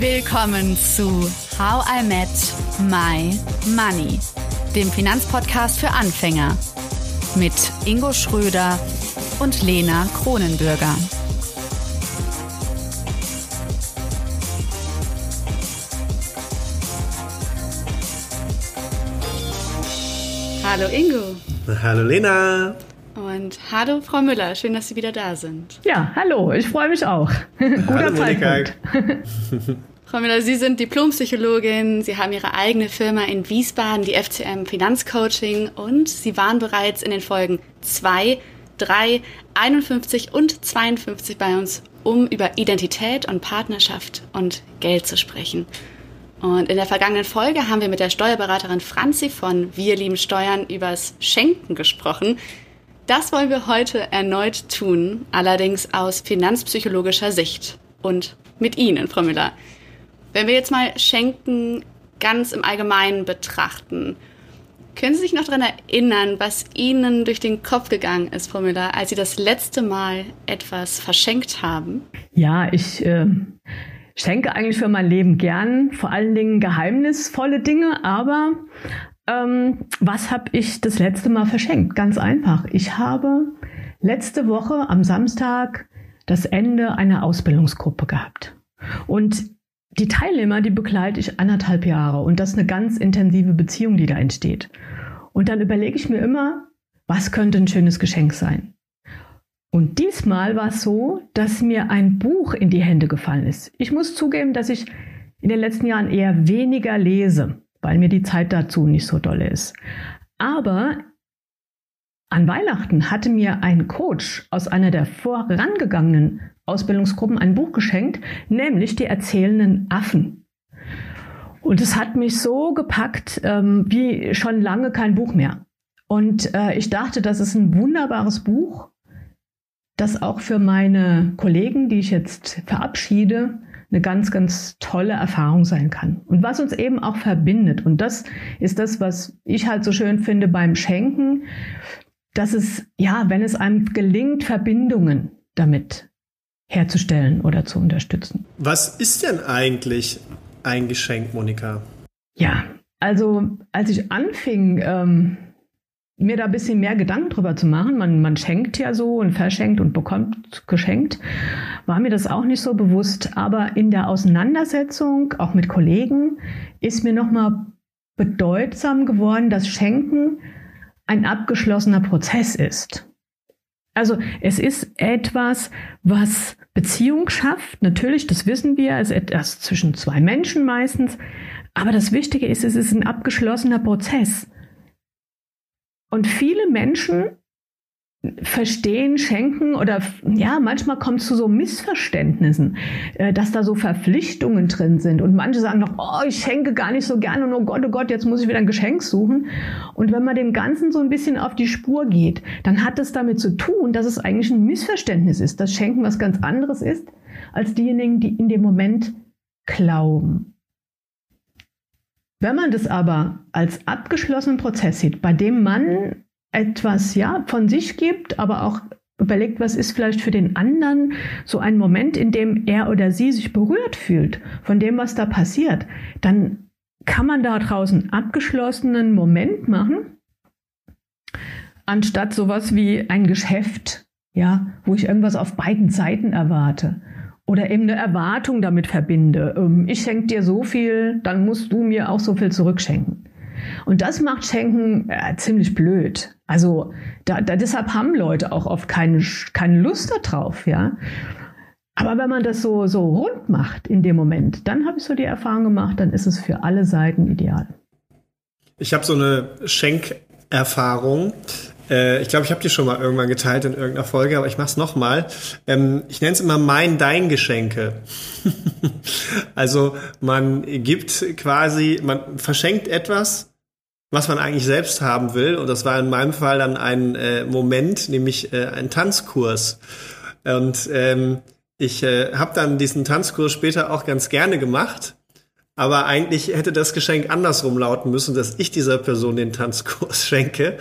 Willkommen zu How I Met My Money, dem Finanzpodcast für Anfänger mit Ingo Schröder und Lena Kronenbürger. Hallo Ingo. Hallo Lena. Und hallo Frau Müller, schön, dass Sie wieder da sind. Ja, hallo, ich freue mich auch. Guter hallo, Zeitpunkt. Frau Müller, Sie sind Diplompsychologin, Sie haben Ihre eigene Firma in Wiesbaden, die FCM Finanzcoaching und Sie waren bereits in den Folgen 2, 3, 51 und 52 bei uns, um über Identität und Partnerschaft und Geld zu sprechen. Und in der vergangenen Folge haben wir mit der Steuerberaterin Franzi von Wir lieben Steuern übers Schenken gesprochen. Das wollen wir heute erneut tun, allerdings aus finanzpsychologischer Sicht und mit Ihnen, Frau Müller. Wenn wir jetzt mal Schenken ganz im Allgemeinen betrachten, können Sie sich noch daran erinnern, was Ihnen durch den Kopf gegangen ist, Frau Müller, als Sie das letzte Mal etwas verschenkt haben? Ja, ich äh, schenke eigentlich für mein Leben gern, vor allen Dingen geheimnisvolle Dinge, aber ähm, was habe ich das letzte Mal verschenkt? Ganz einfach. Ich habe letzte Woche am Samstag das Ende einer Ausbildungsgruppe gehabt. Und die Teilnehmer, die begleite ich anderthalb Jahre und das ist eine ganz intensive Beziehung, die da entsteht. Und dann überlege ich mir immer, was könnte ein schönes Geschenk sein? Und diesmal war es so, dass mir ein Buch in die Hände gefallen ist. Ich muss zugeben, dass ich in den letzten Jahren eher weniger lese, weil mir die Zeit dazu nicht so dolle ist. Aber an Weihnachten hatte mir ein Coach aus einer der vorangegangenen Ausbildungsgruppen ein Buch geschenkt, nämlich die erzählenden Affen. Und es hat mich so gepackt ähm, wie schon lange kein Buch mehr. Und äh, ich dachte, das ist ein wunderbares Buch, das auch für meine Kollegen, die ich jetzt verabschiede, eine ganz, ganz tolle Erfahrung sein kann. Und was uns eben auch verbindet. Und das ist das, was ich halt so schön finde beim Schenken, dass es, ja, wenn es einem gelingt, Verbindungen damit herzustellen oder zu unterstützen. Was ist denn eigentlich ein Geschenk, Monika? Ja, also als ich anfing, ähm, mir da ein bisschen mehr Gedanken drüber zu machen, man, man schenkt ja so und verschenkt und bekommt geschenkt, war mir das auch nicht so bewusst. Aber in der Auseinandersetzung, auch mit Kollegen, ist mir nochmal bedeutsam geworden, dass Schenken ein abgeschlossener Prozess ist. Also es ist etwas, was Beziehung schafft. Natürlich, das wissen wir, es ist etwas zwischen zwei Menschen meistens. Aber das Wichtige ist, es ist ein abgeschlossener Prozess. Und viele Menschen verstehen, schenken oder ja, manchmal kommt es zu so Missverständnissen, äh, dass da so Verpflichtungen drin sind und manche sagen noch, oh, ich schenke gar nicht so gerne und oh Gott, oh Gott, jetzt muss ich wieder ein Geschenk suchen. Und wenn man dem Ganzen so ein bisschen auf die Spur geht, dann hat es damit zu tun, dass es eigentlich ein Missverständnis ist, dass Schenken was ganz anderes ist, als diejenigen, die in dem Moment glauben. Wenn man das aber als abgeschlossenen Prozess sieht, bei dem man etwas ja von sich gibt, aber auch überlegt, was ist vielleicht für den anderen so ein Moment, in dem er oder sie sich berührt fühlt von dem, was da passiert, dann kann man da draußen abgeschlossenen Moment machen, anstatt sowas wie ein Geschäft, ja, wo ich irgendwas auf beiden Seiten erwarte oder eben eine Erwartung damit verbinde. Ähm, ich schenke dir so viel, dann musst du mir auch so viel zurückschenken. Und das macht Schenken äh, ziemlich blöd. Also da, da, deshalb haben Leute auch oft keine, keine Lust darauf, ja. Aber wenn man das so, so rund macht in dem Moment, dann habe ich so die Erfahrung gemacht, dann ist es für alle Seiten ideal. Ich habe so eine Schenkerfahrung. Äh, ich glaube, ich habe die schon mal irgendwann geteilt in irgendeiner Folge, aber ich mache es nochmal. Ähm, ich nenne es immer mein-dein-Geschenke. also man gibt quasi, man verschenkt etwas, was man eigentlich selbst haben will. Und das war in meinem Fall dann ein äh, Moment, nämlich äh, ein Tanzkurs. Und ähm, ich äh, habe dann diesen Tanzkurs später auch ganz gerne gemacht. Aber eigentlich hätte das Geschenk andersrum lauten müssen, dass ich dieser Person den Tanzkurs schenke.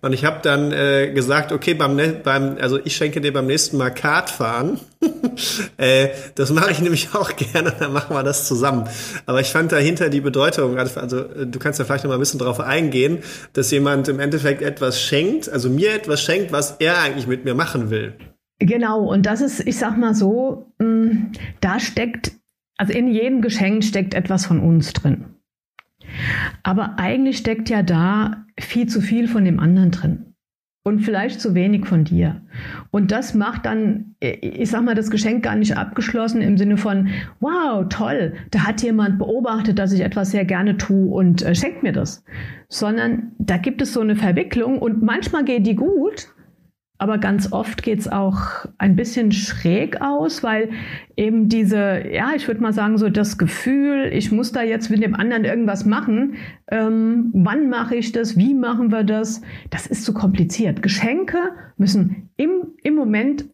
Und ich habe dann äh, gesagt, okay, beim, beim, also ich schenke dir beim nächsten Mal Kart fahren. äh, das mache ich nämlich auch gerne, dann machen wir das zusammen. Aber ich fand dahinter die Bedeutung, also, also du kannst ja vielleicht noch mal ein bisschen drauf eingehen, dass jemand im Endeffekt etwas schenkt, also mir etwas schenkt, was er eigentlich mit mir machen will. Genau, und das ist, ich sag mal so, mm, da steckt, also in jedem Geschenk steckt etwas von uns drin. Aber eigentlich steckt ja da viel zu viel von dem anderen drin. Und vielleicht zu wenig von dir. Und das macht dann, ich sag mal, das Geschenk gar nicht abgeschlossen im Sinne von, wow, toll, da hat jemand beobachtet, dass ich etwas sehr gerne tue und äh, schenkt mir das. Sondern da gibt es so eine Verwicklung und manchmal geht die gut aber ganz oft geht es auch ein bisschen schräg aus, weil eben diese, ja, ich würde mal sagen, so das Gefühl, ich muss da jetzt mit dem anderen irgendwas machen. Ähm, wann mache ich das? Wie machen wir das? Das ist zu kompliziert. Geschenke müssen im, im Moment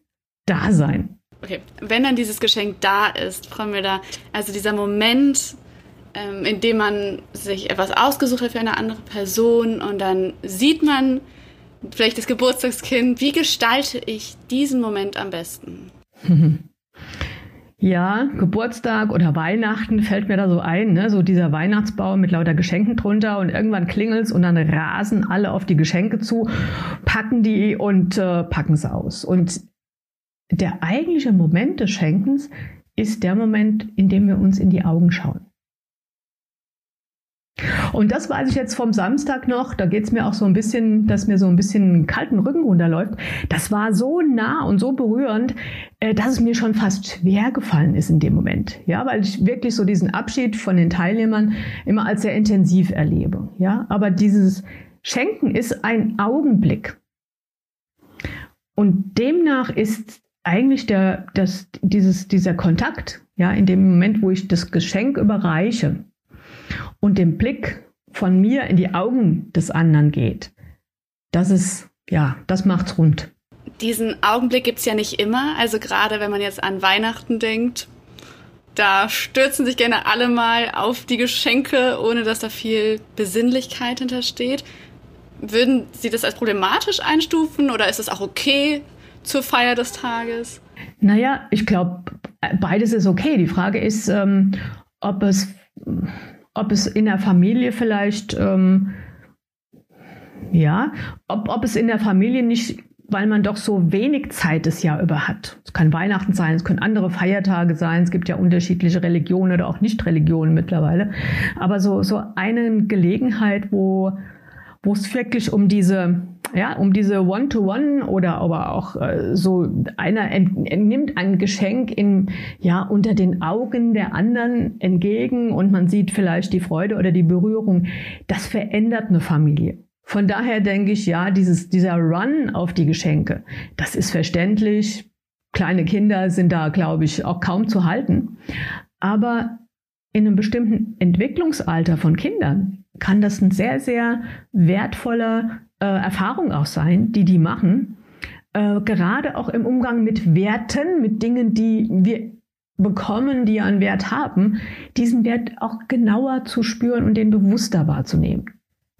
da sein. Okay, wenn dann dieses Geschenk da ist, Frau Müller, also dieser Moment, ähm, in dem man sich etwas ausgesucht hat für eine andere Person und dann sieht man, vielleicht das Geburtstagskind. Wie gestalte ich diesen Moment am besten? Ja, Geburtstag oder Weihnachten fällt mir da so ein, ne? so dieser Weihnachtsbaum mit lauter Geschenken drunter und irgendwann klingelt's und dann rasen alle auf die Geschenke zu, packen die und äh, packen es aus. Und der eigentliche Moment des Schenkens ist der Moment, in dem wir uns in die Augen schauen. Und das weiß ich jetzt vom Samstag noch, da geht es mir auch so ein bisschen, dass mir so ein bisschen kalten Rücken runterläuft. Das war so nah und so berührend, äh, dass es mir schon fast schwer gefallen ist in dem Moment. Ja, weil ich wirklich so diesen Abschied von den Teilnehmern immer als sehr intensiv erlebe. Ja, aber dieses Schenken ist ein Augenblick. Und demnach ist eigentlich der, das, dieses, dieser Kontakt, ja, in dem Moment, wo ich das Geschenk überreiche, und den Blick von mir in die Augen des anderen geht, das ist, ja, das macht's rund. Diesen Augenblick gibt es ja nicht immer. Also gerade wenn man jetzt an Weihnachten denkt, da stürzen sich gerne alle mal auf die Geschenke, ohne dass da viel Besinnlichkeit hintersteht. Würden Sie das als problematisch einstufen oder ist es auch okay zur Feier des Tages? Naja, ich glaube, beides ist okay. Die Frage ist, ähm, ob es ob es in der Familie vielleicht, ähm, ja, ob, ob es in der Familie nicht, weil man doch so wenig Zeit das Jahr über hat. Es kann Weihnachten sein, es können andere Feiertage sein, es gibt ja unterschiedliche Religionen oder auch Nicht-Religionen mittlerweile. Aber so, so eine Gelegenheit, wo, wo es wirklich um diese ja, um diese One-to-One -One oder aber auch äh, so einer entnimmt ein Geschenk in, ja, unter den Augen der anderen entgegen und man sieht vielleicht die Freude oder die Berührung. Das verändert eine Familie. Von daher denke ich, ja, dieses, dieser Run auf die Geschenke, das ist verständlich. Kleine Kinder sind da, glaube ich, auch kaum zu halten. Aber in einem bestimmten Entwicklungsalter von Kindern kann das ein sehr, sehr wertvoller äh, Erfahrung auch sein, die die machen. Äh, gerade auch im Umgang mit Werten, mit Dingen, die wir bekommen, die einen Wert haben, diesen Wert auch genauer zu spüren und den bewusster wahrzunehmen.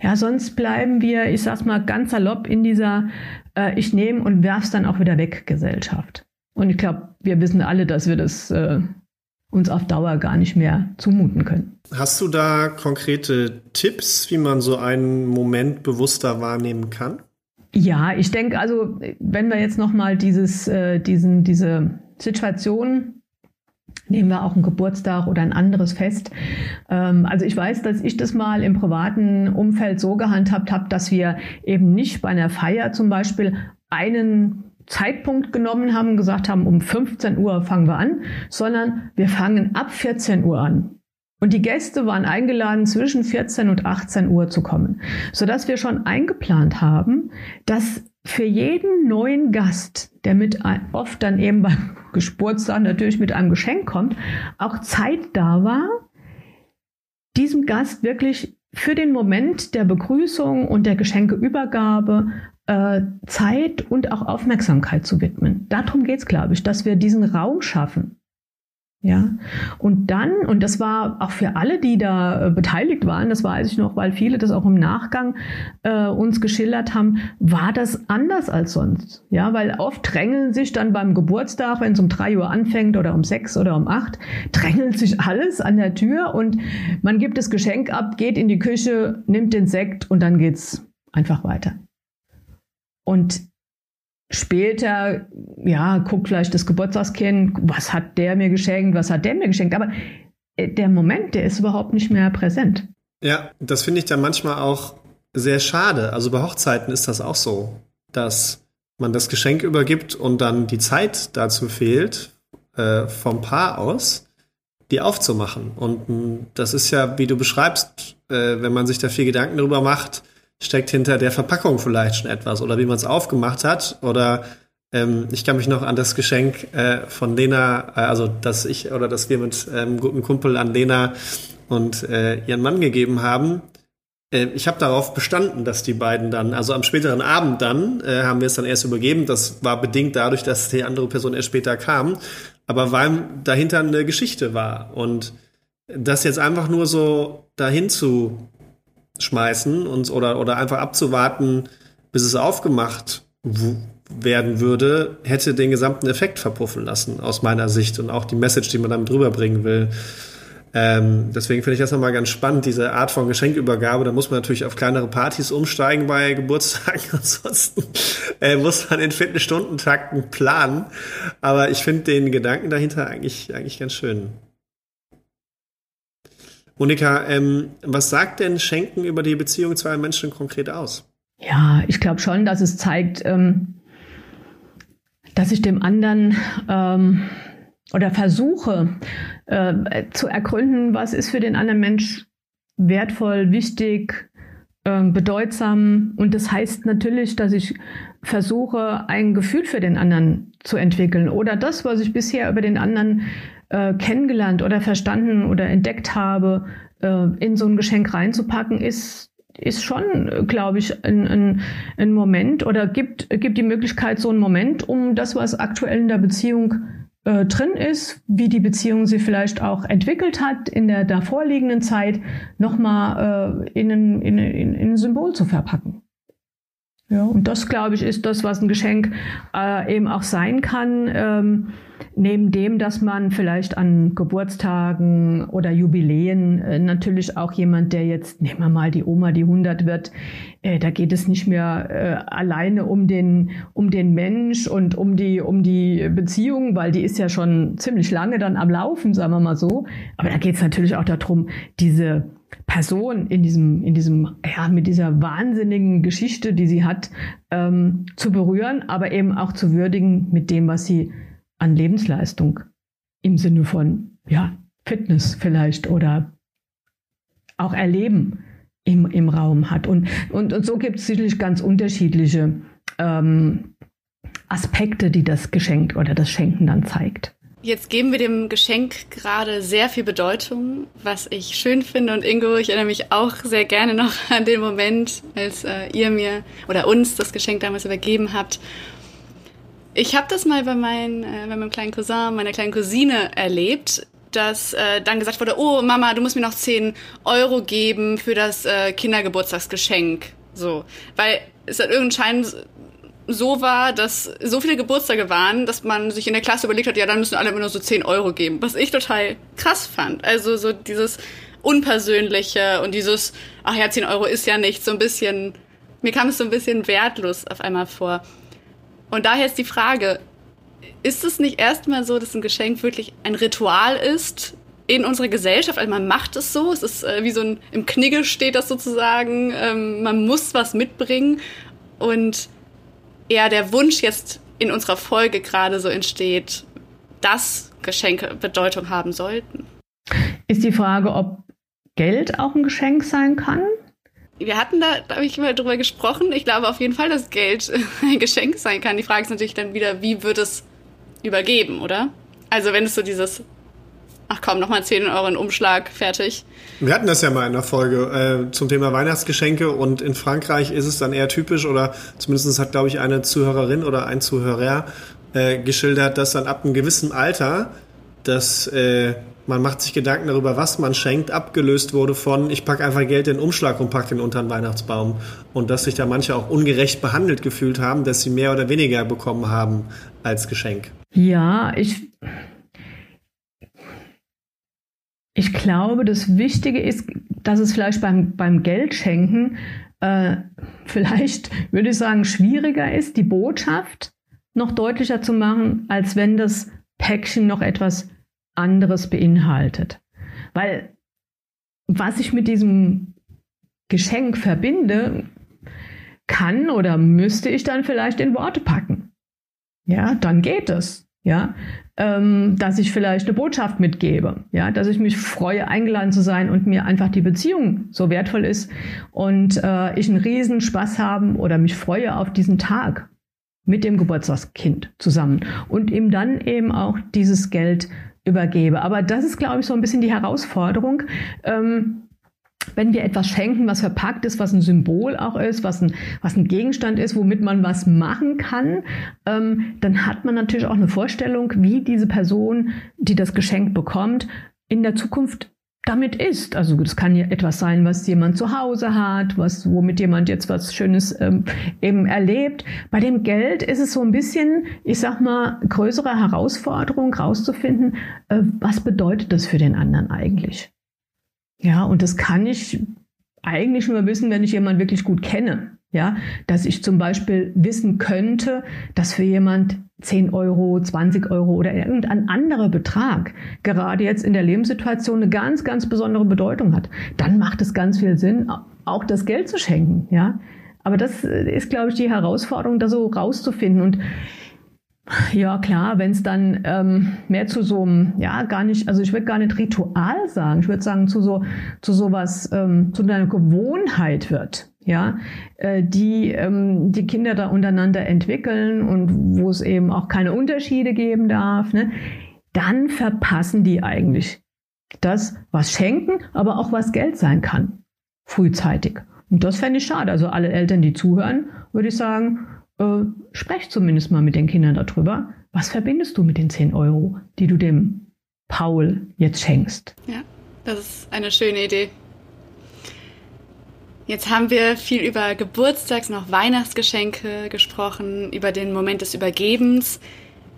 Ja, sonst bleiben wir, ich sag's mal ganz salopp, in dieser äh, Ich nehme und werf's dann auch wieder weg Gesellschaft. Und ich glaube, wir wissen alle, dass wir das äh, uns auf Dauer gar nicht mehr zumuten können. Hast du da konkrete Tipps, wie man so einen Moment bewusster wahrnehmen kann? Ja, ich denke, also wenn wir jetzt noch mal dieses, äh, diesen, diese Situation Nehmen wir auch einen Geburtstag oder ein anderes Fest. Ähm, also ich weiß, dass ich das mal im privaten Umfeld so gehandhabt habe, dass wir eben nicht bei einer Feier zum Beispiel einen Zeitpunkt genommen haben, gesagt haben, um 15 Uhr fangen wir an, sondern wir fangen ab 14 Uhr an. Und die Gäste waren eingeladen, zwischen 14 und 18 Uhr zu kommen, sodass wir schon eingeplant haben, dass für jeden neuen Gast, der mit oft dann eben beim Geburtstag natürlich mit einem Geschenk kommt, auch Zeit da war, diesem Gast wirklich für den Moment der Begrüßung und der Geschenkeübergabe äh, Zeit und auch Aufmerksamkeit zu widmen. Darum geht es, glaube ich, dass wir diesen Raum schaffen. Ja, und dann, und das war auch für alle, die da äh, beteiligt waren, das weiß ich noch, weil viele das auch im Nachgang äh, uns geschildert haben, war das anders als sonst. Ja, weil oft drängeln sich dann beim Geburtstag, wenn es um drei Uhr anfängt oder um sechs oder um acht, drängelt sich alles an der Tür und man gibt das Geschenk ab, geht in die Küche, nimmt den Sekt und dann geht's einfach weiter. Und später, ja, guckt vielleicht das Geburtstagskind, was hat der mir geschenkt, was hat der mir geschenkt, aber äh, der Moment, der ist überhaupt nicht mehr präsent. Ja, das finde ich dann manchmal auch sehr schade. Also bei Hochzeiten ist das auch so, dass man das Geschenk übergibt und dann die Zeit dazu fehlt, äh, vom Paar aus, die aufzumachen. Und mm, das ist ja, wie du beschreibst, äh, wenn man sich da viel Gedanken darüber macht, steckt hinter der Verpackung vielleicht schon etwas oder wie man es aufgemacht hat oder ähm, ich kann mich noch an das Geschenk äh, von Lena, äh, also dass ich oder dass wir mit einem ähm, guten Kumpel an Lena und äh, ihren Mann gegeben haben. Äh, ich habe darauf bestanden, dass die beiden dann, also am späteren Abend dann, äh, haben wir es dann erst übergeben. Das war bedingt dadurch, dass die andere Person erst später kam, aber weil dahinter eine Geschichte war und das jetzt einfach nur so dahin zu schmeißen und, oder, oder einfach abzuwarten, bis es aufgemacht werden würde, hätte den gesamten Effekt verpuffen lassen, aus meiner Sicht und auch die Message, die man damit rüberbringen will. Ähm, deswegen finde ich das nochmal ganz spannend, diese Art von Geschenkübergabe. Da muss man natürlich auf kleinere Partys umsteigen bei Geburtstagen. Ansonsten äh, muss man in Viertelstundentakten planen. Aber ich finde den Gedanken dahinter eigentlich, eigentlich ganz schön. Monika, ähm, was sagt denn Schenken über die Beziehung zweier Menschen konkret aus? Ja, ich glaube schon, dass es zeigt, ähm, dass ich dem anderen ähm, oder versuche äh, zu ergründen, was ist für den anderen Mensch wertvoll, wichtig, äh, bedeutsam. Und das heißt natürlich, dass ich versuche, ein Gefühl für den anderen zu entwickeln oder das, was ich bisher über den anderen äh, kennengelernt oder verstanden oder entdeckt habe, äh, in so ein Geschenk reinzupacken, ist ist schon, glaube ich, ein, ein, ein Moment oder gibt, gibt die Möglichkeit, so einen Moment, um das, was aktuell in der Beziehung äh, drin ist, wie die Beziehung sich vielleicht auch entwickelt hat in der davorliegenden Zeit, nochmal äh, in, ein, in, in, in ein Symbol zu verpacken. Ja, und das, glaube ich, ist das, was ein Geschenk äh, eben auch sein kann. Ähm, neben dem, dass man vielleicht an Geburtstagen oder Jubiläen äh, natürlich auch jemand, der jetzt, nehmen wir mal die Oma, die 100 wird, äh, da geht es nicht mehr äh, alleine um den, um den Mensch und um die, um die Beziehung, weil die ist ja schon ziemlich lange dann am Laufen, sagen wir mal so. Aber da geht es natürlich auch darum, diese Person in diesem, in diesem, ja, mit dieser wahnsinnigen Geschichte, die sie hat, ähm, zu berühren, aber eben auch zu würdigen mit dem, was sie an Lebensleistung im Sinne von ja, Fitness vielleicht oder auch Erleben im, im Raum hat. Und, und, und so gibt es sicherlich ganz unterschiedliche ähm, Aspekte, die das Geschenk oder das Schenken dann zeigt. Jetzt geben wir dem Geschenk gerade sehr viel Bedeutung, was ich schön finde. Und Ingo, ich erinnere mich auch sehr gerne noch an den Moment, als äh, ihr mir oder uns das Geschenk damals übergeben habt ich habe das mal bei, mein, äh, bei meinem kleinen Cousin, meiner kleinen Cousine erlebt, dass äh, dann gesagt wurde, oh Mama, du musst mir noch 10 Euro geben für das äh, Kindergeburtstagsgeschenk. So, weil es hat irgendeinen Schein so war, dass so viele Geburtstage waren, dass man sich in der Klasse überlegt hat, ja, dann müssen alle immer nur so 10 Euro geben. Was ich total krass fand. Also so dieses Unpersönliche und dieses, ach ja, 10 Euro ist ja nicht, so ein bisschen, mir kam es so ein bisschen wertlos auf einmal vor. Und daher ist die Frage, ist es nicht erstmal so, dass ein Geschenk wirklich ein Ritual ist in unserer Gesellschaft? Also man macht es so, es ist äh, wie so ein, im Knigge steht das sozusagen, ähm, man muss was mitbringen und eher der Wunsch jetzt in unserer Folge gerade so entsteht, dass Geschenke Bedeutung haben sollten. Ist die Frage, ob Geld auch ein Geschenk sein kann? wir hatten da, habe ich mal drüber gesprochen. Ich glaube auf jeden Fall, dass Geld ein Geschenk sein kann. Die Frage ist natürlich dann wieder, wie wird es übergeben, oder? Also wenn es so dieses, ach komm, nochmal 10 Euro in Umschlag, fertig. Wir hatten das ja mal in der Folge äh, zum Thema Weihnachtsgeschenke und in Frankreich ist es dann eher typisch oder zumindest hat, glaube ich, eine Zuhörerin oder ein Zuhörer äh, geschildert, dass dann ab einem gewissen Alter dass äh, man macht sich Gedanken darüber, was man schenkt, abgelöst wurde von, ich packe einfach Geld in den Umschlag und packe den unter den Weihnachtsbaum. Und dass sich da manche auch ungerecht behandelt gefühlt haben, dass sie mehr oder weniger bekommen haben als Geschenk. Ja, ich, ich glaube, das Wichtige ist, dass es vielleicht beim, beim Geldschenken äh, vielleicht, würde ich sagen, schwieriger ist, die Botschaft noch deutlicher zu machen, als wenn das Päckchen noch etwas anderes beinhaltet. Weil was ich mit diesem Geschenk verbinde, kann oder müsste ich dann vielleicht in Worte packen. Ja, dann geht es. Ja, ähm, dass ich vielleicht eine Botschaft mitgebe. Ja, dass ich mich freue, eingeladen zu sein und mir einfach die Beziehung so wertvoll ist und äh, ich einen riesen Spaß haben oder mich freue auf diesen Tag mit dem Geburtstagskind zusammen und ihm dann eben auch dieses Geld übergebe. Aber das ist, glaube ich, so ein bisschen die Herausforderung. Ähm, wenn wir etwas schenken, was verpackt ist, was ein Symbol auch ist, was ein, was ein Gegenstand ist, womit man was machen kann, ähm, dann hat man natürlich auch eine Vorstellung, wie diese Person, die das Geschenk bekommt, in der Zukunft damit ist. Also das kann ja etwas sein, was jemand zu Hause hat, was, womit jemand jetzt was Schönes ähm, eben erlebt. Bei dem Geld ist es so ein bisschen, ich sag mal, größere Herausforderung rauszufinden, äh, was bedeutet das für den anderen eigentlich? Ja, und das kann ich eigentlich nur wissen, wenn ich jemanden wirklich gut kenne. Ja, dass ich zum Beispiel wissen könnte, dass für jemand 10 Euro, 20 Euro oder irgendein anderer Betrag gerade jetzt in der Lebenssituation eine ganz, ganz besondere Bedeutung hat, dann macht es ganz viel Sinn, auch das Geld zu schenken. Ja, aber das ist, glaube ich, die Herausforderung, da so rauszufinden. Und ja, klar, wenn es dann ähm, mehr zu so einem, ja, gar nicht, also ich würde gar nicht Ritual sagen, ich würde sagen, zu so, zu sowas, ähm, zu einer Gewohnheit wird, ja, äh, die ähm, die Kinder da untereinander entwickeln und wo es eben auch keine Unterschiede geben darf, ne, dann verpassen die eigentlich das, was schenken, aber auch was Geld sein kann, frühzeitig. Und das fände ich schade. Also alle Eltern, die zuhören, würde ich sagen, äh, sprecht zumindest mal mit den Kindern darüber. Was verbindest du mit den 10 Euro, die du dem Paul jetzt schenkst? Ja, das ist eine schöne Idee. Jetzt haben wir viel über Geburtstags- und auch Weihnachtsgeschenke gesprochen, über den Moment des Übergebens.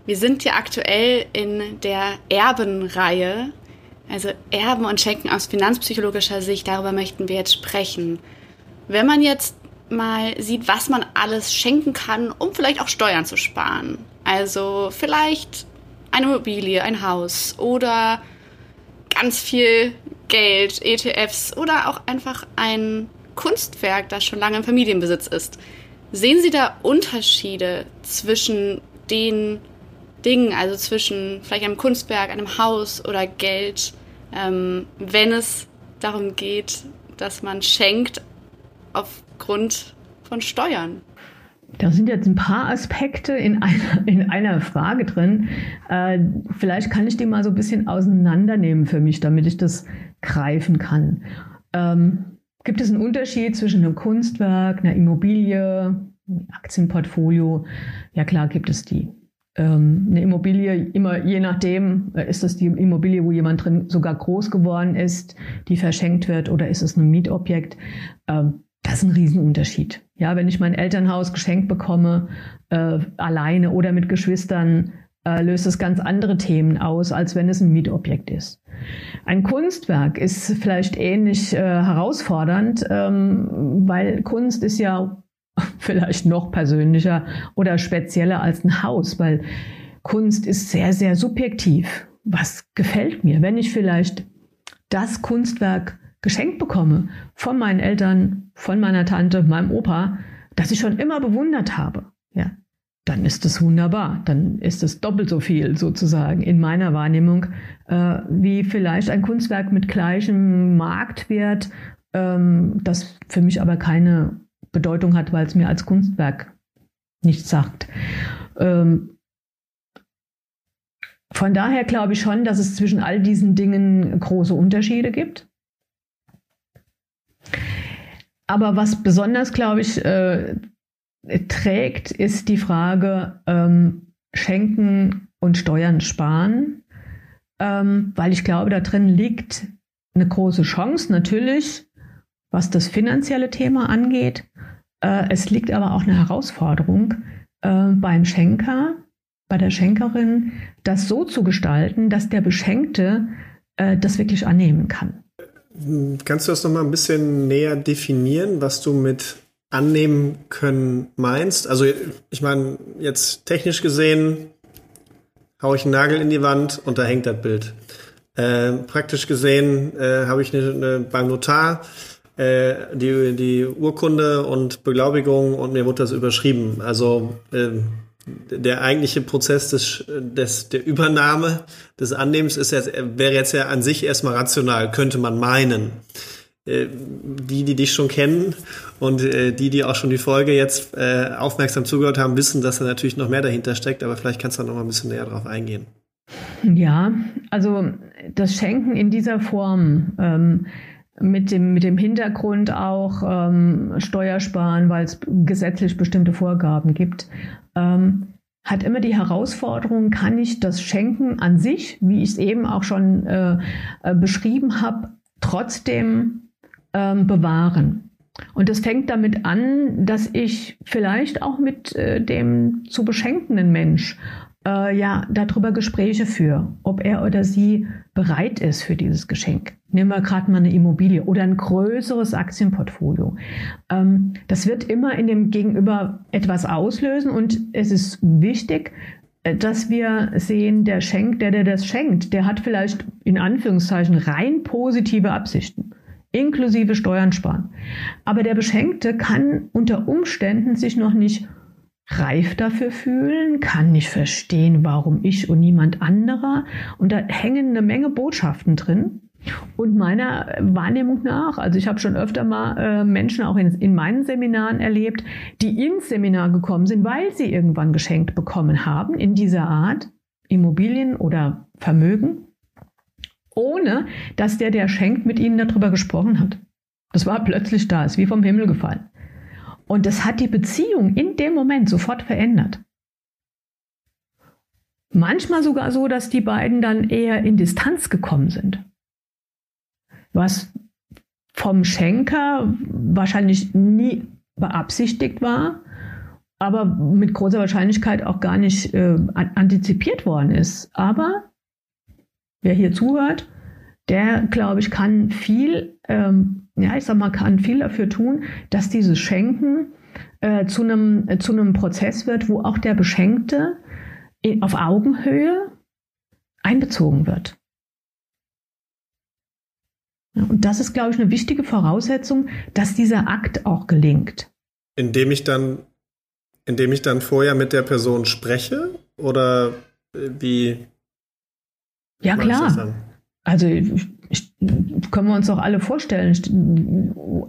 Wir sind ja aktuell in der Erbenreihe, also Erben und Schenken aus finanzpsychologischer Sicht, darüber möchten wir jetzt sprechen. Wenn man jetzt mal sieht, was man alles schenken kann, um vielleicht auch Steuern zu sparen. Also vielleicht eine Immobilie, ein Haus oder ganz viel Geld, ETFs oder auch einfach ein Kunstwerk, das schon lange im Familienbesitz ist. Sehen Sie da Unterschiede zwischen den Dingen, also zwischen vielleicht einem Kunstwerk, einem Haus oder Geld, ähm, wenn es darum geht, dass man schenkt aufgrund von Steuern? Da sind jetzt ein paar Aspekte in einer, in einer Frage drin. Äh, vielleicht kann ich die mal so ein bisschen auseinandernehmen für mich, damit ich das greifen kann. Ähm, Gibt es einen Unterschied zwischen einem Kunstwerk, einer Immobilie, einem Aktienportfolio? Ja klar, gibt es die. Ähm, eine Immobilie, immer je nachdem, äh, ist das die Immobilie, wo jemand drin sogar groß geworden ist, die verschenkt wird, oder ist es ein Mietobjekt? Ähm, das ist ein Riesenunterschied. Ja, wenn ich mein Elternhaus geschenkt bekomme, äh, alleine oder mit Geschwistern, äh, löst es ganz andere Themen aus, als wenn es ein Mietobjekt ist. Ein Kunstwerk ist vielleicht ähnlich äh, herausfordernd, ähm, weil Kunst ist ja vielleicht noch persönlicher oder spezieller als ein Haus, weil Kunst ist sehr, sehr subjektiv. Was gefällt mir? Wenn ich vielleicht das Kunstwerk geschenkt bekomme von meinen Eltern, von meiner Tante, meinem Opa, das ich schon immer bewundert habe, ja, dann ist es wunderbar. Dann ist es doppelt so viel sozusagen in meiner Wahrnehmung, äh, wie vielleicht ein Kunstwerk mit gleichem Marktwert, ähm, das für mich aber keine Bedeutung hat, weil es mir als Kunstwerk nichts sagt. Ähm, von daher glaube ich schon, dass es zwischen all diesen Dingen große Unterschiede gibt. Aber was besonders, glaube ich, äh, trägt, ist die Frage ähm, Schenken und Steuern sparen. ähm, weil ich glaube, da drin liegt eine große Chance natürlich, was das finanzielle Thema angeht. Äh, es liegt aber auch eine Herausforderung äh, beim Schenker, bei der Schenkerin, das so zu gestalten, dass der Beschenkte äh, das wirklich annehmen kann. Kannst du das nochmal ein bisschen näher definieren, was du mit annehmen können meinst? Also ich meine, jetzt technisch gesehen haue ich einen Nagel in die Wand und da hängt das Bild. Äh, praktisch gesehen äh, habe ich eine, eine, beim Notar äh, die, die Urkunde und Beglaubigung und mir wurde das überschrieben. Also äh, der eigentliche Prozess des, des, der Übernahme des Annehmens ist jetzt, wäre jetzt ja an sich erstmal rational, könnte man meinen. Äh, die, die dich schon kennen und äh, die, die auch schon die Folge jetzt äh, aufmerksam zugehört haben, wissen, dass da natürlich noch mehr dahinter steckt, aber vielleicht kannst du da noch mal ein bisschen näher drauf eingehen. Ja, also das Schenken in dieser Form ähm, mit dem, mit dem Hintergrund auch ähm, Steuersparen, weil es gesetzlich bestimmte Vorgaben gibt, ähm, hat immer die Herausforderung, kann ich das Schenken an sich, wie ich es eben auch schon äh, äh, beschrieben habe, trotzdem ähm, bewahren. Und das fängt damit an, dass ich vielleicht auch mit äh, dem zu beschenkenden Mensch äh, ja darüber Gespräche führe, ob er oder sie bereit ist für dieses Geschenk. Nehmen wir gerade mal eine Immobilie oder ein größeres Aktienportfolio. Ähm, das wird immer in dem Gegenüber etwas auslösen und es ist wichtig, äh, dass wir sehen, der schenkt, der, der das schenkt, der hat vielleicht in Anführungszeichen rein positive Absichten inklusive Steuern sparen. Aber der Beschenkte kann unter Umständen sich noch nicht reif dafür fühlen, kann nicht verstehen, warum ich und niemand anderer. Und da hängen eine Menge Botschaften drin. Und meiner Wahrnehmung nach, also ich habe schon öfter mal äh, Menschen auch in, in meinen Seminaren erlebt, die ins Seminar gekommen sind, weil sie irgendwann geschenkt bekommen haben in dieser Art, Immobilien oder Vermögen ohne dass der, der schenkt, mit ihnen darüber gesprochen hat. Das war plötzlich da, ist wie vom Himmel gefallen. Und das hat die Beziehung in dem Moment sofort verändert. Manchmal sogar so, dass die beiden dann eher in Distanz gekommen sind. Was vom Schenker wahrscheinlich nie beabsichtigt war, aber mit großer Wahrscheinlichkeit auch gar nicht äh, antizipiert worden ist. Aber wer hier zuhört, der, glaube ich, kann viel, ähm, ja, ich sag mal, kann viel dafür tun, dass dieses Schenken äh, zu einem äh, zu einem Prozess wird, wo auch der Beschenkte in, auf Augenhöhe einbezogen wird. Ja, und das ist, glaube ich, eine wichtige Voraussetzung, dass dieser Akt auch gelingt. Indem ich dann, indem ich dann vorher mit der Person spreche oder äh, wie ja, klar. Also ich, können wir uns doch alle vorstellen.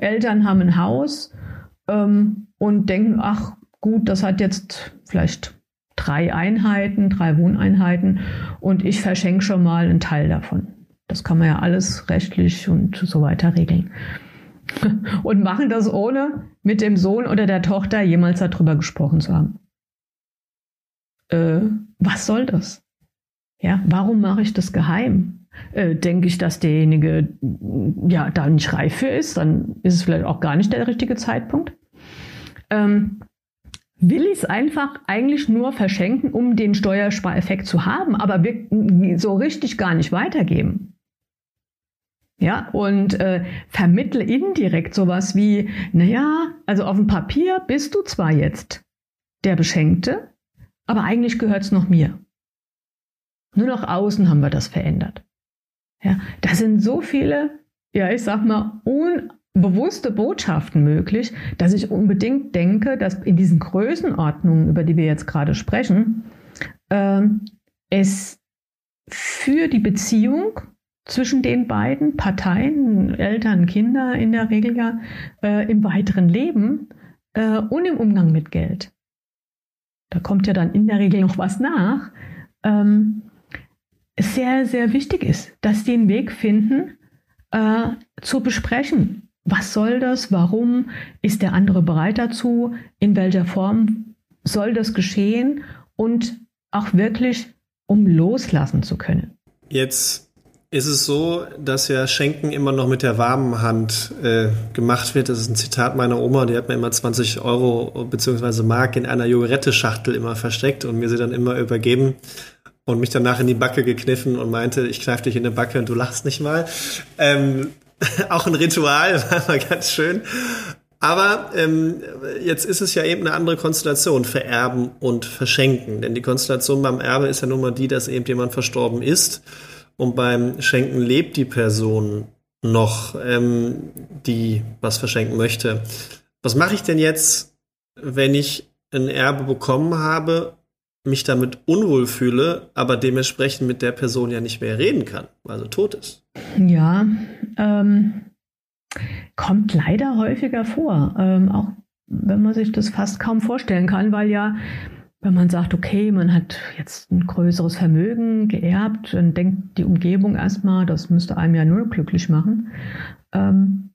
Eltern haben ein Haus ähm, und denken, ach gut, das hat jetzt vielleicht drei Einheiten, drei Wohneinheiten und ich verschenke schon mal einen Teil davon. Das kann man ja alles rechtlich und so weiter regeln. Und machen das ohne mit dem Sohn oder der Tochter jemals darüber gesprochen zu haben. Äh, was soll das? Ja, warum mache ich das geheim? Äh, denke ich, dass derjenige ja da nicht reif für ist, dann ist es vielleicht auch gar nicht der richtige Zeitpunkt. Ähm, will ich es einfach eigentlich nur verschenken, um den Steuerspareffekt zu haben, aber so richtig gar nicht weitergeben. Ja, und äh, vermittle indirekt sowas wie, naja, also auf dem Papier bist du zwar jetzt der Beschenkte, aber eigentlich gehört es noch mir. Nur nach außen haben wir das verändert. Ja, da sind so viele, ja, ich sag mal, unbewusste Botschaften möglich, dass ich unbedingt denke, dass in diesen Größenordnungen, über die wir jetzt gerade sprechen, äh, es für die Beziehung zwischen den beiden Parteien, Eltern, Kinder in der Regel ja, äh, im weiteren Leben äh, und im Umgang mit Geld. Da kommt ja dann in der Regel noch was nach. Ähm, sehr, sehr wichtig ist, dass die einen Weg finden, äh, zu besprechen. Was soll das? Warum? Ist der andere bereit dazu? In welcher Form soll das geschehen? Und auch wirklich, um loslassen zu können. Jetzt ist es so, dass ja Schenken immer noch mit der warmen Hand äh, gemacht wird. Das ist ein Zitat meiner Oma, die hat mir immer 20 Euro bzw. Mark in einer Jogurette-Schachtel immer versteckt und mir sie dann immer übergeben und mich danach in die Backe gekniffen und meinte, ich kneif dich in die Backe und du lachst nicht mal. Ähm, auch ein Ritual, war mal ganz schön. Aber ähm, jetzt ist es ja eben eine andere Konstellation, vererben und verschenken. Denn die Konstellation beim Erbe ist ja nun mal die, dass eben jemand verstorben ist und beim Schenken lebt die Person noch, ähm, die was verschenken möchte. Was mache ich denn jetzt, wenn ich ein Erbe bekommen habe, mich damit unwohl fühle, aber dementsprechend mit der Person ja nicht mehr reden kann, also tot ist? Ja, ähm, kommt leider häufiger vor. Ähm, auch wenn man sich das fast kaum vorstellen kann, weil ja wenn man sagt, okay, man hat jetzt ein größeres Vermögen geerbt, dann denkt die Umgebung erstmal, das müsste einem ja nur glücklich machen. Ähm,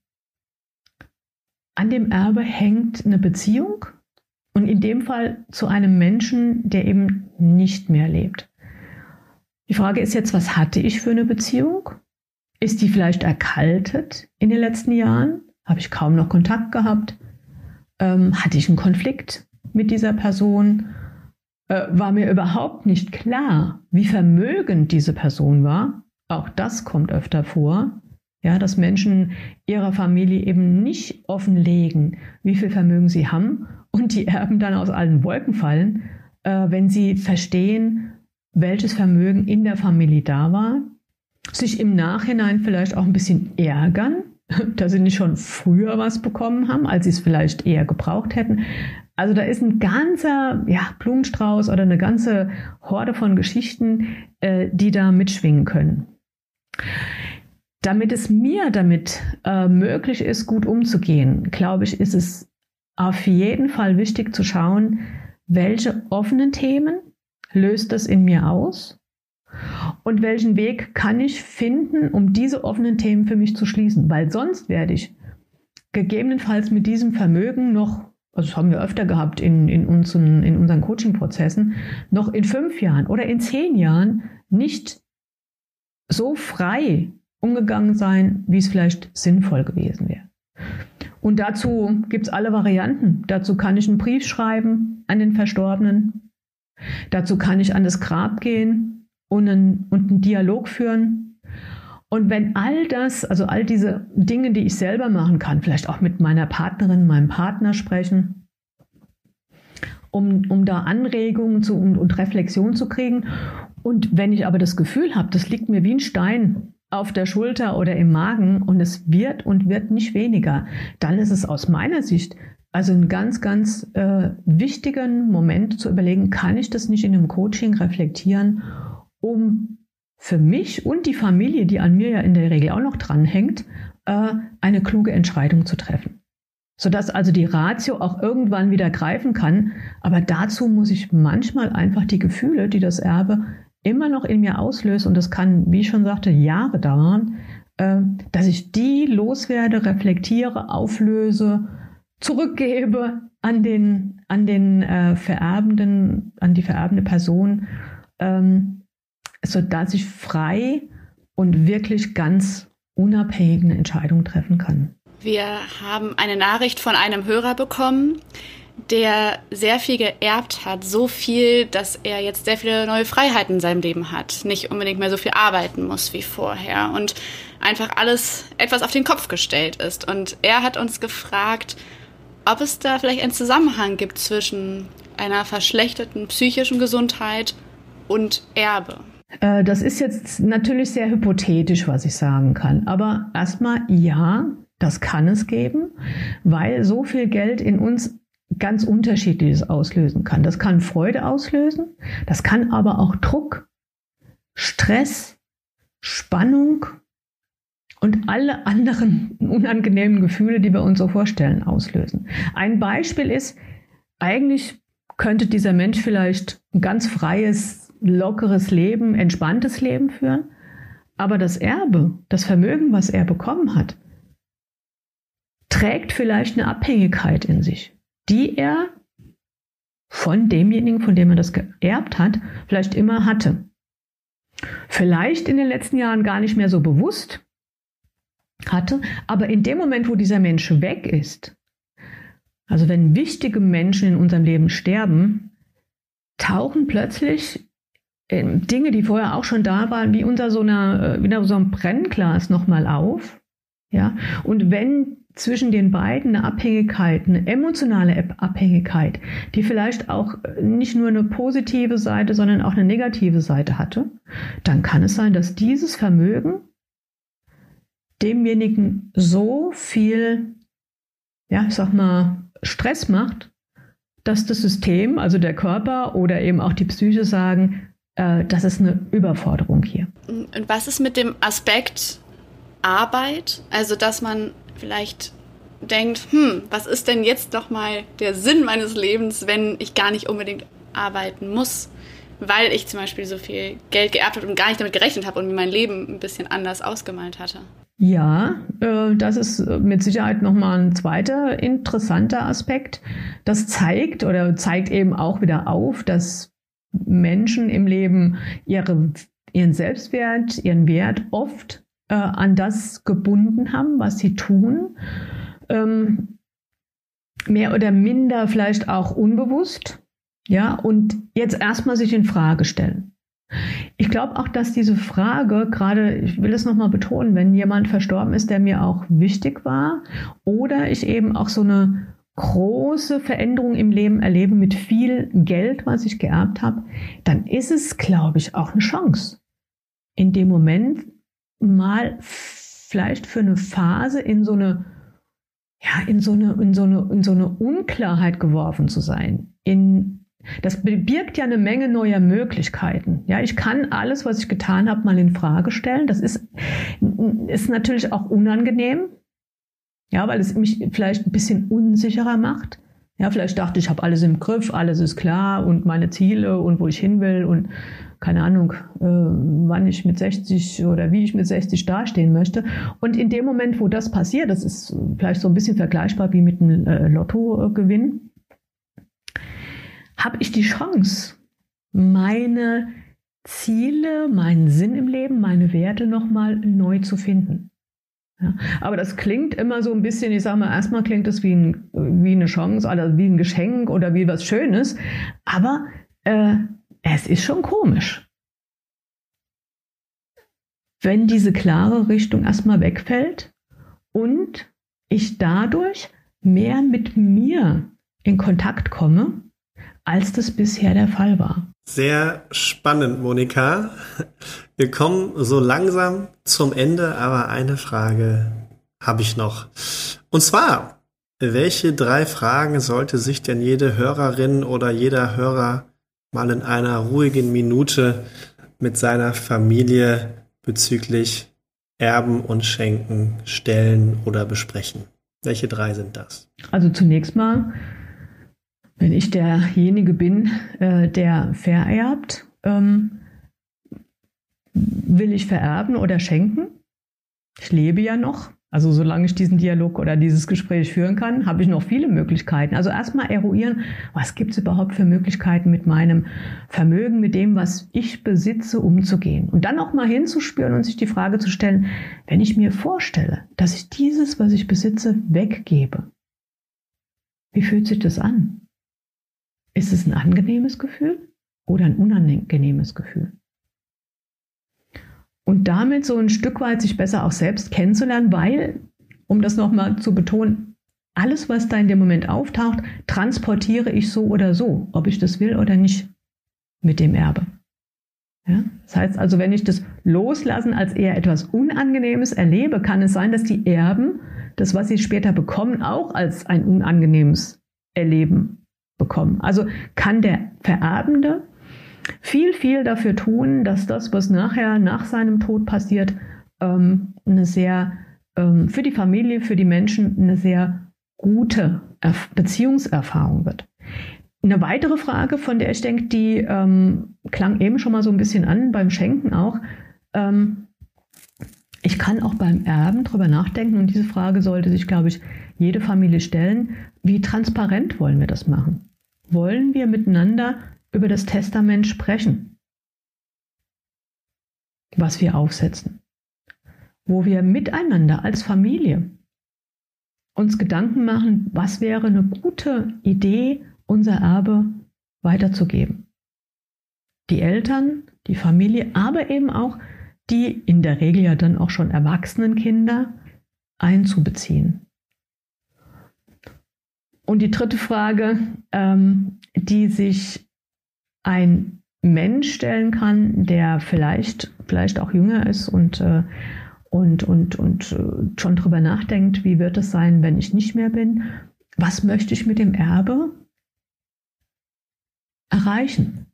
an dem Erbe hängt eine Beziehung und in dem Fall zu einem Menschen, der eben nicht mehr lebt. Die Frage ist jetzt, was hatte ich für eine Beziehung? Ist die vielleicht erkaltet in den letzten Jahren? Habe ich kaum noch Kontakt gehabt? Ähm, hatte ich einen Konflikt mit dieser Person? äh, war mir überhaupt nicht klar, wie vermögend diese Person war. Auch das kommt öfter vor. Ja, dass Menschen ihrer Familie eben nicht offenlegen, wie viel Vermögen sie haben und die Erben dann aus allen Wolken fallen, äh, wenn sie verstehen, welches Vermögen in der Familie da war, sich im Nachhinein vielleicht auch ein bisschen ärgern, dass sie nicht schon früher was bekommen haben, als sie es vielleicht eher gebraucht hätten. Also da ist ein ganzer ja, Blumenstrauß oder eine ganze Horde von Geschichten, äh, die da mitschwingen können. Damit es mir damit äh, möglich ist, gut umzugehen, glaube ich, ist es auf jeden Fall wichtig zu schauen, welche offenen Themen löst das in mir aus und welchen Weg kann ich finden, um diese offenen Themen für mich zu schließen, weil sonst werde ich gegebenenfalls mit diesem Vermögen noch also das haben wir öfter gehabt in, in unseren, in unseren Coaching-Prozessen, noch in fünf Jahren oder in zehn Jahren nicht so frei umgegangen sein, wie es vielleicht sinnvoll gewesen wäre. Und dazu gibt es alle Varianten. Dazu kann ich einen Brief schreiben an den Verstorbenen. Dazu kann ich an das Grab gehen und einen, und einen Dialog führen und wenn all das, also all diese Dinge, die ich selber machen kann, vielleicht auch mit meiner Partnerin, meinem Partner sprechen, um, um da Anregungen zu, und, und Reflexion zu kriegen. Und wenn ich aber das Gefühl habe, das liegt mir wie ein Stein auf der Schulter oder im Magen und es wird und wird nicht weniger, dann ist es aus meiner Sicht also ein ganz, ganz äh, wichtigen Moment zu überlegen, kann ich das nicht in einem Coaching reflektieren, um für mich und die Familie, die an mir ja in der Regel auch noch dranhängt, äh, eine kluge Entscheidung zu treffen. Sodass also die Ratio auch irgendwann wieder greifen kann. Aber dazu muss ich manchmal einfach die Gefühle, die das Erbe immer noch in mir auslöst, und das kann, wie ich schon sagte, Jahre dauern, äh, dass ich die loswerde, reflektiere, auflöse, zurückgebe an den, an den äh, vererbenden, an die vererbende Person. Ähm, sodass ich frei und wirklich ganz unabhängig eine Entscheidung treffen kann. Wir haben eine Nachricht von einem Hörer bekommen, der sehr viel geerbt hat, so viel, dass er jetzt sehr viele neue Freiheiten in seinem Leben hat, nicht unbedingt mehr so viel arbeiten muss wie vorher und einfach alles etwas auf den Kopf gestellt ist. Und er hat uns gefragt, ob es da vielleicht einen Zusammenhang gibt zwischen einer verschlechterten psychischen Gesundheit und Erbe. Äh, das ist jetzt natürlich sehr hypothetisch, was ich sagen kann. Aber erstmal ja, das kann es geben, weil so viel Geld in uns ganz unterschiedliches auslösen kann. Das kann Freude auslösen, das kann aber auch Druck, Stress, Spannung und alle anderen unangenehmen Gefühle, die wir uns so vorstellen, auslösen. Ein Beispiel ist, eigentlich könnte dieser Mensch vielleicht ein ganz freies lockeres Leben, entspanntes Leben führen. Aber das Erbe, das Vermögen, was er bekommen hat, trägt vielleicht eine Abhängigkeit in sich, die er von demjenigen, von dem er das geerbt hat, vielleicht immer hatte. vielleicht in den letzten Jahren gar nicht mehr so bewusst hatte, aber in dem Moment, wo dieser Mensch weg ist, also wenn wichtige Menschen in unserem Leben sterben, tauchen plötzlich ähm, Dinge, die vorher auch schon da waren, wie unter so einer, äh, wieder so einem Brennglas nochmal auf. Ja, und wenn zwischen den beiden eine Abhängigkeit, eine emotionale Abhängigkeit, die vielleicht auch nicht nur eine positive Seite, sondern auch eine negative Seite hatte, dann kann es sein, dass dieses Vermögen demjenigen so viel, ja, ich sag mal, Stress macht, dass das System, also der Körper oder eben auch die Psyche sagen, äh, das ist eine Überforderung hier. Und was ist mit dem Aspekt Arbeit? Also, dass man vielleicht denkt, hm, was ist denn jetzt doch mal der Sinn meines Lebens, wenn ich gar nicht unbedingt arbeiten muss, weil ich zum Beispiel so viel Geld geerbt habe und gar nicht damit gerechnet habe und mein Leben ein bisschen anders ausgemalt hatte. Ja, äh, das ist mit Sicherheit nochmal ein zweiter interessanter Aspekt. Das zeigt oder zeigt eben auch wieder auf, dass Menschen im Leben ihre, ihren Selbstwert, ihren Wert oft äh, an das gebunden haben, was sie tun. Ähm, mehr oder minder vielleicht auch unbewusst. Ja, und jetzt erstmal sich in Frage stellen. Ich glaube auch, dass diese Frage, gerade, ich will es nochmal betonen, wenn jemand verstorben ist, der mir auch wichtig war, oder ich eben auch so eine große Veränderung im Leben erlebe mit viel Geld, was ich geerbt habe, dann ist es, glaube ich, auch eine Chance, in dem Moment mal vielleicht für eine Phase in so eine ja, in so eine, in so eine, in so eine Unklarheit geworfen zu sein, in das birgt ja eine Menge neuer Möglichkeiten. Ja, ich kann alles, was ich getan habe, mal in Frage stellen. Das ist, ist natürlich auch unangenehm. Ja, weil es mich vielleicht ein bisschen unsicherer macht. Ja, vielleicht dachte ich, ich habe alles im Griff, alles ist klar und meine Ziele und wo ich hin will und keine Ahnung, äh, wann ich mit 60 oder wie ich mit 60 dastehen möchte. Und in dem Moment, wo das passiert, das ist vielleicht so ein bisschen vergleichbar wie mit einem äh, Lottogewinn, habe ich die Chance, meine Ziele, meinen Sinn im Leben, meine Werte nochmal neu zu finden. Ja, aber das klingt immer so ein bisschen, ich sage mal, erstmal klingt es wie, ein, wie eine Chance oder wie ein Geschenk oder wie was Schönes, aber äh, ist schon komisch. Wenn diese klare Richtung erstmal wegfällt und ich dadurch mehr mit mir in Kontakt komme als das bisher der Fall war. Sehr spannend, Monika. Wir kommen so langsam zum Ende, aber eine Frage habe ich noch. Und zwar, welche drei Fragen sollte sich denn jede Hörerin oder jeder Hörer mal in einer ruhigen Minute mit seiner Familie bezüglich Erben und Schenken stellen oder besprechen? Welche drei sind das? Also zunächst mal, wenn ich derjenige bin, äh, der vererbt, ähm, will ich vererben oder schenken? Ich lebe ja noch. Also solange ich diesen Dialog oder dieses Gespräch führen kann, habe ich noch viele Möglichkeiten. Also erstmal eruieren, was gibt es überhaupt für Möglichkeiten mit meinem Vermögen, mit dem, was ich besitze, umzugehen. Und dann auch mal hinzuspüren und sich die Frage zu stellen, wenn ich mir vorstelle, dass ich dieses, was ich besitze, weggebe, wie fühlt sich das an? Ist es ein angenehmes Gefühl oder ein unangenehmes Gefühl? Und damit so ein Stück weit sich besser auch selbst kennenzulernen, weil, um das nochmal zu betonen, alles, was da in dem Moment auftaucht, transportiere ich so oder so, ob ich das will oder nicht, mit dem Erbe. Ja? Das heißt also, wenn ich das Loslassen als eher etwas Unangenehmes erlebe, kann es sein, dass die Erben das, was sie später bekommen, auch als ein unangenehmes erleben bekommen. Also kann der Vererbende viel, viel dafür tun, dass das, was nachher nach seinem Tod passiert, ähm, eine sehr ähm, für die Familie, für die Menschen eine sehr gute Beziehungserfahrung wird. Eine weitere Frage, von der ich denke, die ähm, klang eben schon mal so ein bisschen an, beim Schenken auch. Ähm, ich kann auch beim Erben drüber nachdenken und diese Frage sollte sich, glaube ich, jede Familie stellen. Wie transparent wollen wir das machen? wollen wir miteinander über das Testament sprechen. was wir aufsetzen, wo wir miteinander als Familie uns Gedanken machen, was wäre eine gute Idee, unser Erbe weiterzugeben. Die Eltern, die Familie, aber eben auch die in der Regel ja dann auch schon erwachsenen Kinder einzubeziehen. Und die dritte Frage, ähm, die sich ein Mensch stellen kann, der vielleicht, vielleicht auch jünger ist und, äh, und, und, und äh, schon drüber nachdenkt, wie wird es sein, wenn ich nicht mehr bin? Was möchte ich mit dem Erbe erreichen?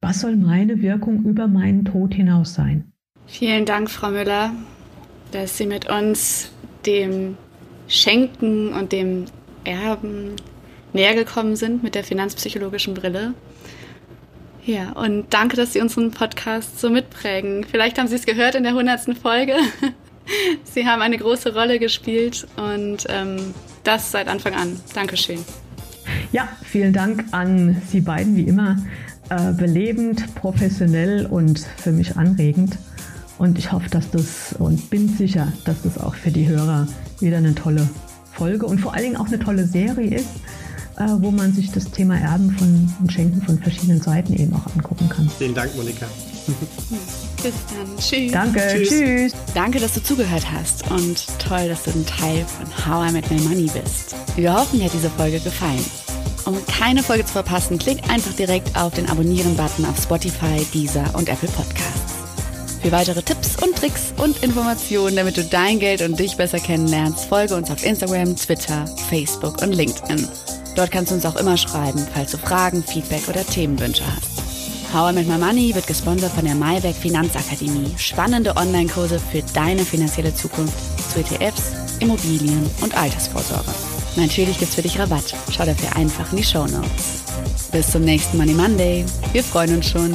Was soll meine Wirkung über meinen Tod hinaus sein? Vielen Dank, Frau Müller, dass Sie mit uns dem Schenken und dem Erben näher gekommen sind mit der finanzpsychologischen Brille. Ja, und danke, dass Sie unseren Podcast so mitprägen. Vielleicht haben Sie es gehört in der hundertsten Folge. Sie haben eine große Rolle gespielt und ähm, das seit Anfang an. Dankeschön. Ja, vielen Dank an Sie beiden wie immer äh, belebend, professionell und für mich anregend. Und ich hoffe, dass das und bin sicher, dass das auch für die Hörer wieder eine tolle Folge und vor allen Dingen auch eine tolle Serie ist, wo man sich das Thema Erben von und Schenken von verschiedenen Seiten eben auch angucken kann. Vielen Dank, Monika. Bis dann. Tschüss. Danke. Tschüss. Tschüss. Danke, dass du zugehört hast und toll, dass du ein Teil von How I Met My Money bist. Wir hoffen, dir hat diese Folge gefallen. Um keine Folge zu verpassen, klick einfach direkt auf den Abonnieren-Button auf Spotify, Deezer und Apple Podcasts. Für weitere Tipps und Tricks und Informationen, damit du dein Geld und dich besser kennenlernst, folge uns auf Instagram, Twitter, Facebook und LinkedIn. Dort kannst du uns auch immer schreiben, falls du Fragen, Feedback oder Themenwünsche hast. How I Met My Money wird gesponsert von der Maybank Finanzakademie. Spannende Online-Kurse für deine finanzielle Zukunft zu ETFs, Immobilien und Altersvorsorge. Natürlich gibt's für dich Rabatt. Schau dafür einfach in die Show Notes. Bis zum nächsten Money Monday. Wir freuen uns schon.